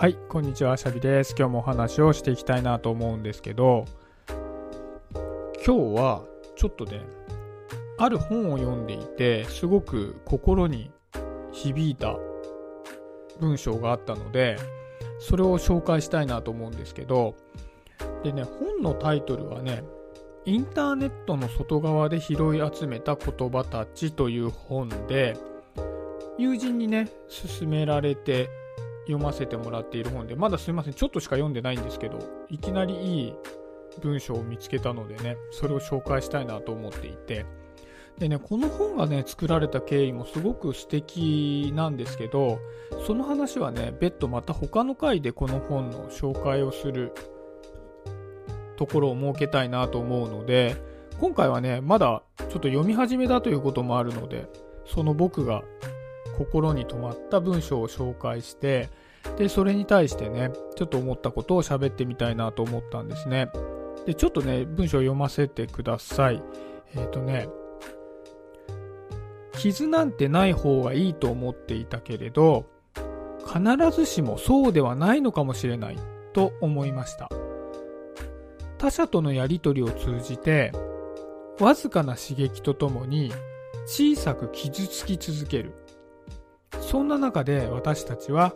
はい、こんにちは、シャビです。今日もお話をしていきたいなと思うんですけど、今日はちょっとね、ある本を読んでいて、すごく心に響いた文章があったので、それを紹介したいなと思うんですけど、でね、本のタイトルはね、インターネットの外側で拾い集めた言葉たちという本で、友人にね、勧められて読ませてもらっている本で、まだすいません、ちょっとしか読んでないんですけど、いきなりいい文章を見つけたのでね、それを紹介したいなと思っていて、でね、この本がね、作られた経緯もすごく素敵なんですけど、その話はね、別途また他の回でこの本の紹介をするところを設けたいなと思うので、今回はね、まだちょっと読み始めだということもあるので、その僕が心に留まった文章を紹介して、で、それに対してね、ちょっと思ったことを喋ってみたいなと思ったんですね。で、ちょっとね、文章を読ませてください。えっ、ー、とね、傷なんてない方がいいと思っていたけれど、必ずしもそうではないのかもしれないと思いました。他者とのやりとりを通じて、わずかな刺激とともに小さく傷つき続ける。そんな中で私たちは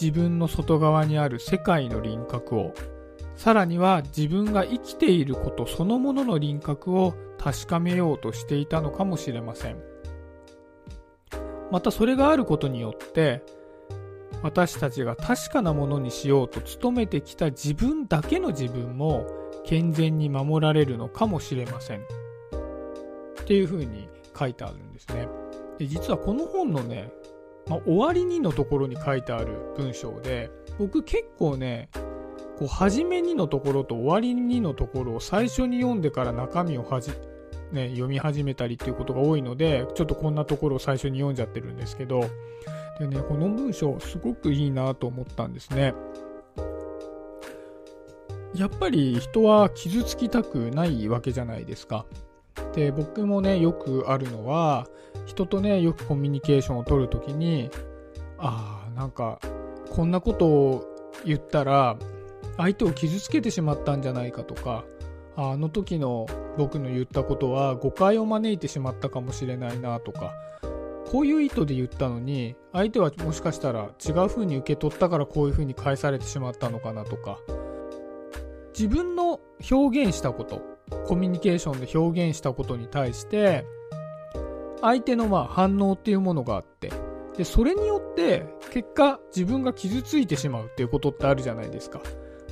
自分の外側にある世界の輪郭を、さらには自分が生きていることそのものの輪郭を確かめようとしていたのかもしれません。またそれがあることによって、私たちが確かなものにしようと努めてきた自分だけの自分も健全に守られるのかもしれません。っていうふうに書いてあるんですね。で実はこの本のね、まあ、終わりにのところに書いてある文章で、僕結構ね、こう、初めにのところと終わりにのところを最初に読んでから中身をはじ、ね、読み始めたりっていうことが多いので、ちょっとこんなところを最初に読んじゃってるんですけど、でね、この文章すごくいいなと思ったんですね。やっぱり人は傷つきたくないわけじゃないですか。で、僕もね、よくあるのは、人とね、よくコミュニケーションを取るときに、ああ、なんか、こんなことを言ったら、相手を傷つけてしまったんじゃないかとか、あの時の僕の言ったことは誤解を招いてしまったかもしれないなとか、こういう意図で言ったのに、相手はもしかしたら違う風に受け取ったからこういう風に返されてしまったのかなとか、自分の表現したこと、コミュニケーションで表現したことに対して、相手のまあ反応っていうものがあって、で、それによって結果自分が傷ついてしまうっていうことってあるじゃないですか。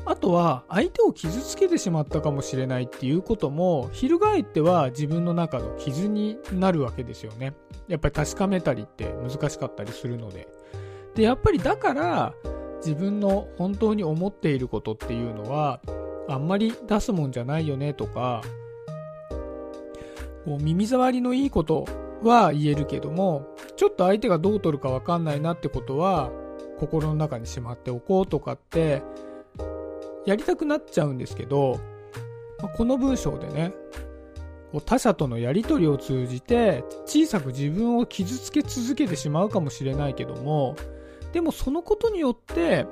あとは相手を傷つけてしまったかもしれないっていうことも、翻っては自分の中の傷になるわけですよね。やっぱり確かめたりって難しかったりするので。で、やっぱりだから自分の本当に思っていることっていうのは、あんまり出すもんじゃないよねとか、こう耳障りのいいことは言えるけども、ちょっと相手がどう取るかわかんないなってことは、心の中にしまっておこうとかって、やりたくなっちゃうんですけど、この文章でね、他者とのやりとりを通じて小さく自分を傷つけ続けてしまうかもしれないけども、でもそのことによって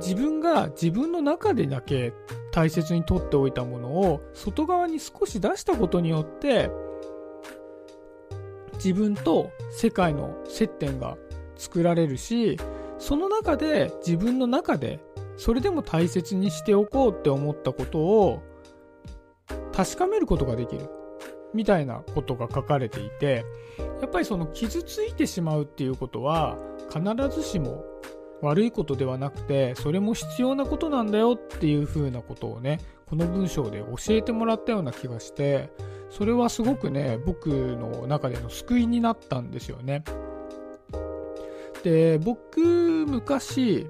自分が自分の中でだけ大切に取っておいたものを外側に少し出したことによって自分と世界の接点が作られるしその中で自分の中でそれでも大切にしておこうって思ったことを確かめることができる。みたいなことが書かれていてやっぱりその傷ついてしまうっていうことは必ずしも悪いことではなくてそれも必要なことなんだよっていう風なことをねこの文章で教えてもらったような気がしてそれはすごくね僕の中での救いになったんですよねで僕昔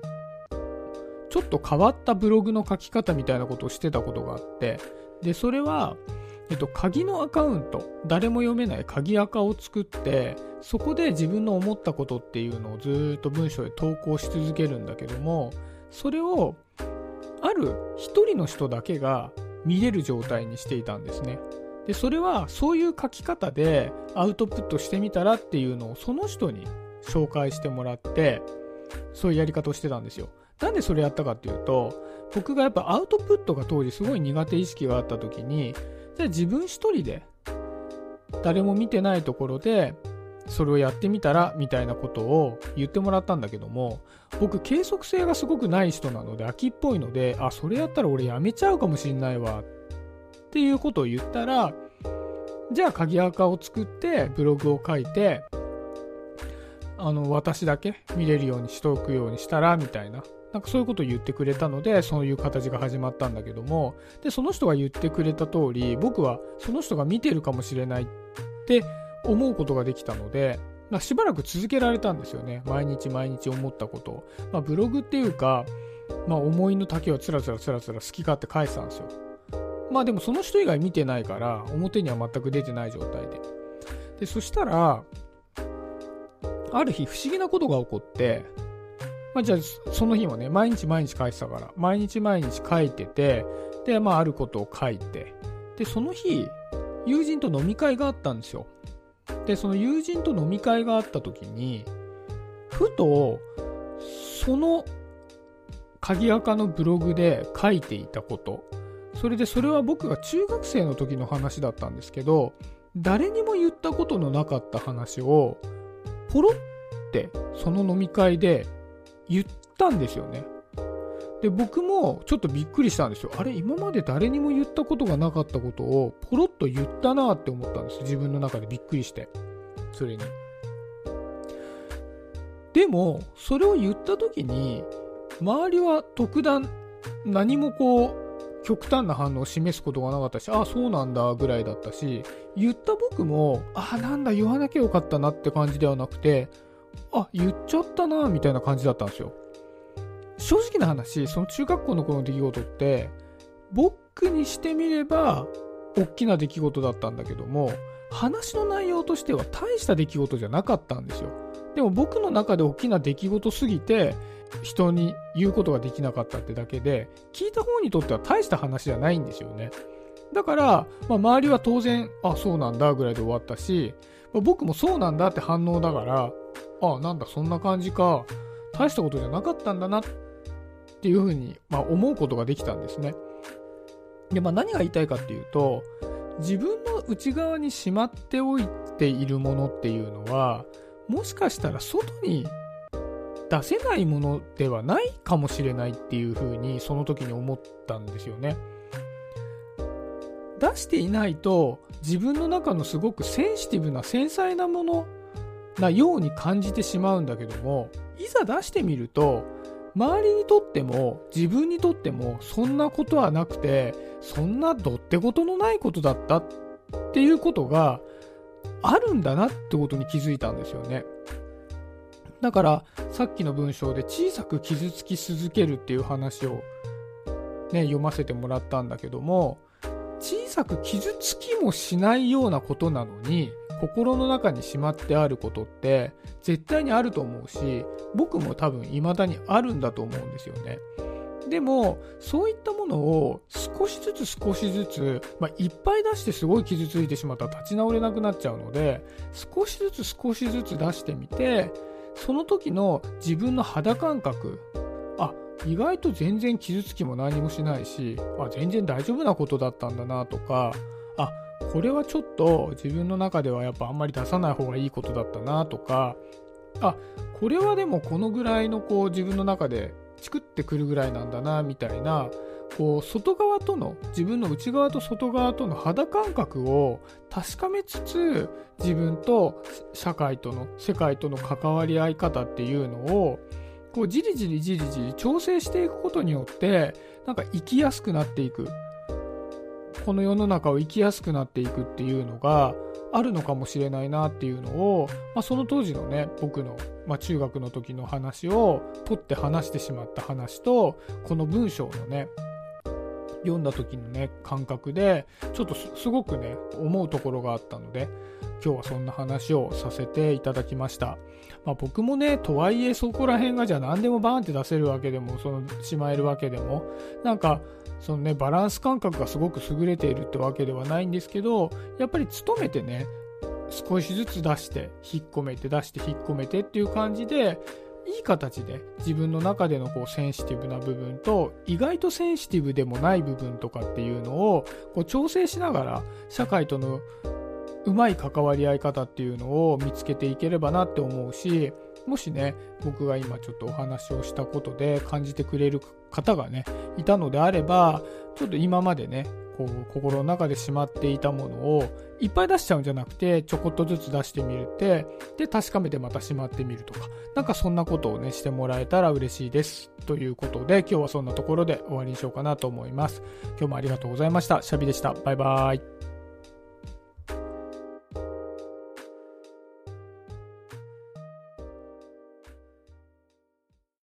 ちょっと変わったブログの書き方みたいなことをしてたことがあってでそれはえっと、鍵のアカウント、誰も読めない鍵アカを作って、そこで自分の思ったことっていうのをずっと文章で投稿し続けるんだけども、それを、ある一人の人だけが見れる状態にしていたんですね。で、それはそういう書き方でアウトプットしてみたらっていうのをその人に紹介してもらって、そういうやり方をしてたんですよ。なんでそれやったかっていうと、僕がやっぱアウトプットが当時すごい苦手意識があった時に、じゃあ自分一人で、誰も見てないところで、それをやってみたらみたいなことを言ってもらったんだけども僕計測性がすごくない人なので秋っぽいのであそれやったら俺やめちゃうかもしんないわっていうことを言ったらじゃあ鍵垢を作ってブログを書いてあの私だけ見れるようにしておくようにしたらみたいななんかそういうことを言ってくれたのでそういう形が始まったんだけどもでその人が言ってくれた通り僕はその人が見てるかもしれないって思うことができたので、まあ、しばらく続けられたんですよね。毎日毎日思ったことを。まあ、ブログっていうか、まあ、思いの丈をつらつらつらつら好き勝手返したんですよ。まあでもその人以外見てないから、表には全く出てない状態で。で、そしたら、ある日不思議なことが起こって、まあ、じゃあその日もね、毎日毎日書いてたから、毎日毎日書いてて、で、まああることを書いて、で、その日、友人と飲み会があったんですよ。で、その友人と飲み会があった時に、ふと、その鍵垢のブログで書いていたこと、それでそれは僕が中学生の時の話だったんですけど、誰にも言ったことのなかった話を、ポロってその飲み会で言ったんですよね。で、僕もちょっとびっくりしたんですよ。あれ、今まで誰にも言ったことがなかったことをポロッと言ったなって思ったんです。自分の中でびっくりして。それに。でも、それを言った時に、周りは特段何もこう、極端な反応を示すことがなかったし、ああ、そうなんだぐらいだったし、言った僕も、ああ、なんだ、言わなきゃよかったなって感じではなくて、あ、言っちゃったな、みたいな感じだったんですよ。正直な話、その中学校の頃の出来事って、僕にしてみれば、大きな出来事だったんだけども、話の内容としては大した出来事じゃなかったんですよ。でも僕の中で大きな出来事すぎて、人に言うことができなかったってだけで、聞いた方にとっては大した話じゃないんですよね。だから、まあ、周りは当然、あ、そうなんだぐらいで終わったし、まあ、僕もそうなんだって反応だから、あ、なんだ、そんな感じか、大したことじゃなかったんだなっていうふうに、まあ、思うことができたんですね。で、まあ、何が言いたいかっていうと、自分の内側にしまっておいているものっていうのは、もしかしたら外に出せないものではないかもしれないっていうふうにその時に思ったんですよね。出していないと自分の中のすごくセンシティブな繊細なものなように感じてしまうんだけどもいざ出してみると周りにとっても自分にとってもそんなことはなくてそんなどってことのないことだったっていうことがあるんだなってことに気づいたんですよね。だからさっきの文章で小さく傷つき続けるっていう話をね読ませてもらったんだけども小さく傷つきもしないようなことなのに心の中にしまってあることって絶対にあると思うし僕も多分未だにあるんだと思うんですよね。でもそういったものを少しずつ少しずつ、まあ、いっぱい出してすごい傷ついてしまったら立ち直れなくなっちゃうので少しずつ少しずつ出してみてその時の自分の肌感覚。あ意外と全然傷つきも何もしないしあ全然大丈夫なことだったんだなとか。あこれはちょっと自分の中ではやっぱあんまり出さない方がいいことだったなとか。あこれはでもこのぐらいのこう自分の中でチクってくるぐらいなんだなみたいな。こう外側との自分の内側と外側との肌感覚を確かめつつ自分と社会との世界との関わり合い方っていうのをこうじりじりじりじり調整していくことによってなんか生きやすくなっていく。この世の中を生きやすくなっていくっていうのがあるのかもしれないなっていうのを、まあ、その当時のね僕の、まあ、中学の時の話を取って話してしまった話とこの文章のね読んだ時のね感覚でちょっとすごくね思うところがあったので今日はそんな話をさせていただきました、まあ、僕もねとはいえそこら辺がじゃあ何でもバーンって出せるわけでもそのしまえるわけでもなんかそのねバランス感覚がすごく優れているってわけではないんですけどやっぱり努めてね少しずつ出して引っ込めて出して引っ込めてっていう感じでいい形で自分の中でのこうセンシティブな部分と意外とセンシティブでもない部分とかっていうのをこう調整しながら社会とのうまい関わり合い方っていうのを見つけていければなって思うしもしね僕が今ちょっとお話をしたことで感じてくれる方がねいたのであればちょっと今までねこう心の中でしまっていたものをいっぱい出しちゃうんじゃなくてちょこっとずつ出してみるってで確かめてまたしまってみるとか。なんかそんなことをねしてもらえたら嬉しいです。ということで今日はそんなところで終わりにしようかなと思います。今日もありがとうございました。シャビでした。バイバーイ。